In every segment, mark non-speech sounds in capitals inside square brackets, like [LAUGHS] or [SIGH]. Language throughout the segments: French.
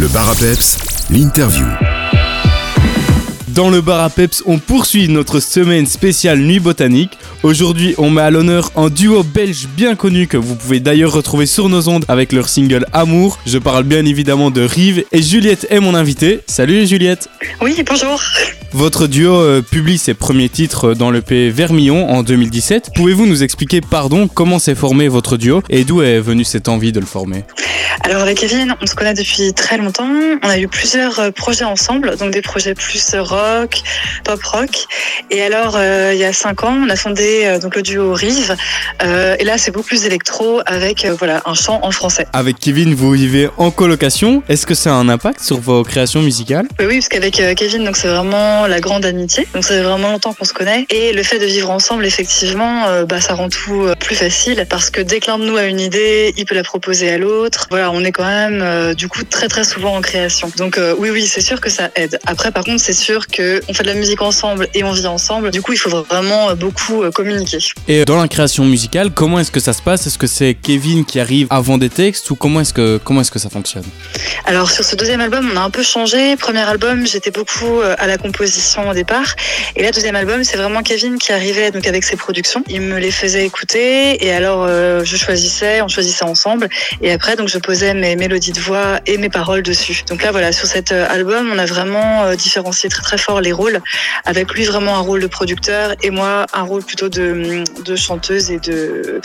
Le bar l'interview. Dans le bar à peps, on poursuit notre semaine spéciale Nuit Botanique. Aujourd'hui, on met à l'honneur un duo belge bien connu que vous pouvez d'ailleurs retrouver sur nos ondes avec leur single Amour. Je parle bien évidemment de Rive et Juliette est mon invitée. Salut Juliette. Oui, bonjour. Votre duo euh, publie ses premiers titres dans le P Vermillon en 2017. Pouvez-vous nous expliquer, pardon, comment s'est formé votre duo et d'où est venue cette envie de le former? Alors avec Kevin, on se connaît depuis très longtemps. On a eu plusieurs euh, projets ensemble, donc des projets plus euh, rock, pop rock. Et alors euh, il y a cinq ans, on a fondé euh, donc le duo Rive. Euh, et là, c'est beaucoup plus électro avec voilà un chant en français. Avec Kevin, vous vivez en colocation. Est-ce que ça a un impact sur vos créations musicales? Oui, oui, parce qu'avec Kevin, donc c'est vraiment la grande amitié. Donc c'est vraiment longtemps qu'on se connaît. Et le fait de vivre ensemble, effectivement, bah ça rend tout plus facile parce que dès que l'un de nous a une idée, il peut la proposer à l'autre. Voilà, on est quand même du coup très très souvent en création. Donc euh, oui, oui, c'est sûr que ça aide. Après, par contre, c'est sûr que on fait de la musique ensemble et on vit ensemble. Du coup, il faut vraiment euh, beaucoup euh, communiquer. Et dans la création musicale, comment est-ce que ça se passe? Est-ce que c'est Kevin qui arrive avant des textes ou comment est-ce que comment est-ce que ça fonctionne? Alors sur ce deuxième album, on a un peu changé. Premier album, j'étais beaucoup euh, à la composition au départ, et là deuxième album, c'est vraiment Kevin qui arrivait donc avec ses productions. Il me les faisait écouter, et alors euh, je choisissais, on choisissait ensemble, et après donc je posais mes mélodies de voix et mes paroles dessus. Donc là voilà, sur cet euh, album, on a vraiment euh, différencié très très fort les rôles, avec lui vraiment un rôle de producteur et moi un rôle plutôt de, de chanteuse et de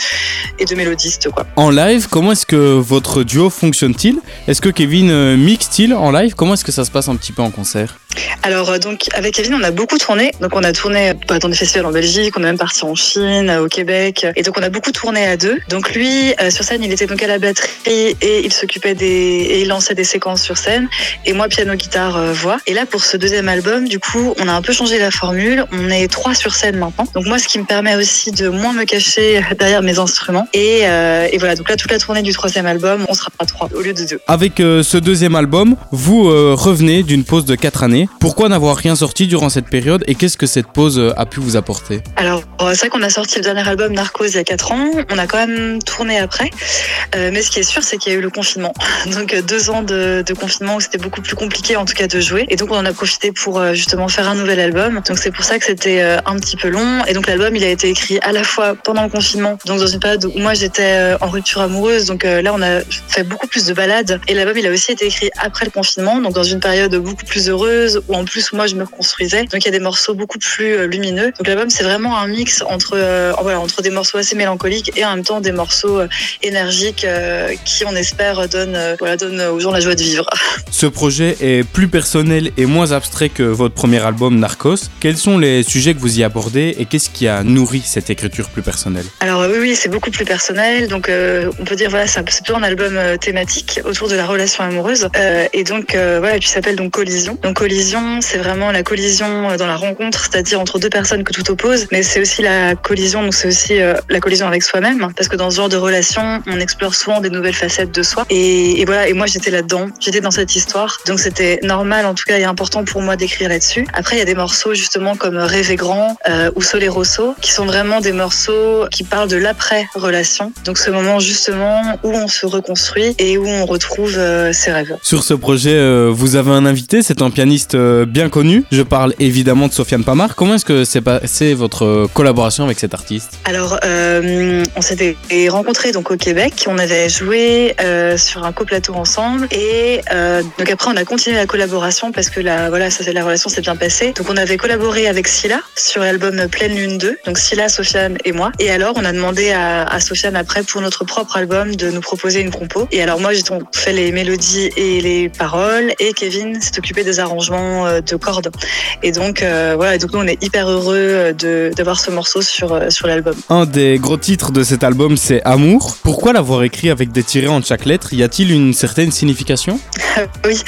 et de mélodiste quoi. En live, comment est-ce que votre duo fonctionne-t-il? Est-ce que Kevin euh, mixe-t-il en live? Comment est-ce que ça se passe un petit peu en concert? Alors euh, donc avec Kevin on a beaucoup tourné. Donc on a tourné bah, dans des festivals en Belgique on est même parti en Chine euh, au Québec. Et donc on a beaucoup tourné à deux. Donc lui euh, sur scène il était donc à la batterie et il s'occupait des et il lançait des séquences sur scène. Et moi piano guitare euh, voix. Et là pour ce deuxième album du coup on a un peu changé la formule on est trois sur scène maintenant donc moi ce qui me permet aussi de moins me cacher [LAUGHS] derrière mes instruments et, euh, et voilà donc là toute la tournée du troisième album on sera à trois au lieu de deux Avec euh, ce deuxième album, vous euh, revenez d'une pause de 4 années. Pourquoi n'avoir rien sorti durant cette période et qu'est-ce que cette pause a pu vous apporter? Alors, c'est vrai qu'on a sorti le dernier album Narcos il y a 4 ans. On a quand même tourné après. Mais ce qui est sûr, c'est qu'il y a eu le confinement. [LAUGHS] Donc, deux ans de, de confinement où c'était beaucoup plus compliqué, en tout cas, de jouer. Et donc, on en a profité pour justement faire un nouvel album. Donc, c'est pour ça que c'était euh, un petit peu long. Et donc, l'album, il a été écrit à la fois pendant le confinement. Donc, dans une période où moi, j'étais euh, en rupture amoureuse. Donc, euh, là, on a fait beaucoup plus de balades. Et l'album, il a aussi été écrit après le confinement. Donc, dans une période beaucoup plus heureuse où en plus, moi, je me reconstruisais. Donc, il y a des morceaux beaucoup plus lumineux. Donc, l'album, c'est vraiment un mix entre, voilà, entre des morceaux assez mélancoliques et en même temps des morceaux énergiques qui, on espère, donnent, voilà, donnent aux gens la joie de vivre. [LAUGHS] Ce projet est plus personnel et moins abstrait que votre premier album Narcos. Quels sont les sujets que vous y abordez et qu'est-ce qui a nourri cette écriture plus personnelle? Alors oui, oui, c'est beaucoup plus personnel. Donc euh, on peut dire voilà, c'est plutôt un album euh, thématique autour de la relation amoureuse. Euh, et donc euh, voilà, il s'appelle donc Collision. Donc Collision, c'est vraiment la collision dans la rencontre, c'est-à-dire entre deux personnes que tout oppose. Mais c'est aussi la collision, donc c'est aussi la collision avec soi-même, parce que dans ce genre de relation, on explore souvent des nouvelles facettes de soi. Et, et voilà, et moi j'étais là-dedans, j'étais dans cette histoire. Donc c'était normal, en tout cas, et important pour moi d'écrire là-dessus. Après, il y a des morceaux justement comme Rêver grand euh, ou Soleil Rosso, qui sont vraiment des morceaux qui parlent de l'après-relation. Donc ce moment justement où on se reconstruit et où on retrouve euh, ses rêves. Sur ce projet, euh, vous avez un invité, c'est un pianiste euh, bien connu. Je parle évidemment de Sofiane Pamar. Comment est-ce que c'est passé votre collaboration avec cet artiste? Alors, on s'était rencontrés donc au Québec. On avait joué sur un coplateau ensemble et donc après on a continué la collaboration parce que la voilà ça c'est la relation s'est bien passée. Donc on avait collaboré avec Scylla sur l'album Pleine Lune 2. Donc Scylla, Sofiane et moi. Et alors on a demandé à, à Sofiane après pour notre propre album de nous proposer une compo. Et alors moi j'ai donc fait les mélodies et les paroles et Kevin s'est occupé des arrangements euh, de cordes. Et donc euh, voilà. Et donc nous on est hyper heureux euh, de d'avoir ce morceau sur sur l'album. Un des gros titres de cet album, c'est Amour. Pourquoi l'avoir écrit avec des tirets entre chaque lettre? Y a-t-il une certaine signification? [LAUGHS] Oui,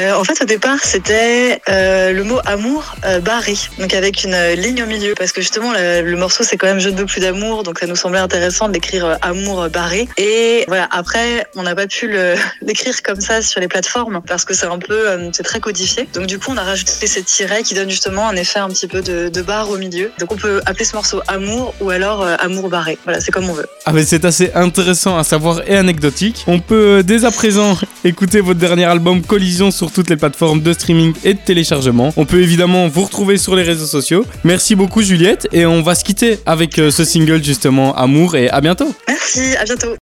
Euh, en fait au départ c'était euh, le mot amour barré, donc avec une ligne au milieu, parce que justement le morceau c'est quand même Je ne veux plus d'amour, donc ça nous semblait intéressant d'écrire amour barré. Et voilà, après on n'a pas pu [LAUGHS] l'écrire comme ça sur les plateformes parce que c'est un peu, c'est très codifié. Donc du coup on a rajouté ces tirets qui donnent justement un effet un petit peu de barre au milieu. Donc on peut appeler ce morceau amour ou alors amour barré. Voilà, c'est comme on veut. Ah mais c'est assez intéressant à savoir et anecdotique. On peut dès à présent écouter votre dernier album Collision sur toutes les plateformes de streaming et de téléchargement. On peut évidemment vous retrouver sur les réseaux sociaux. Merci beaucoup Juliette et on va se quitter avec euh, ce single justement Amour et à bientôt. Merci, à bientôt.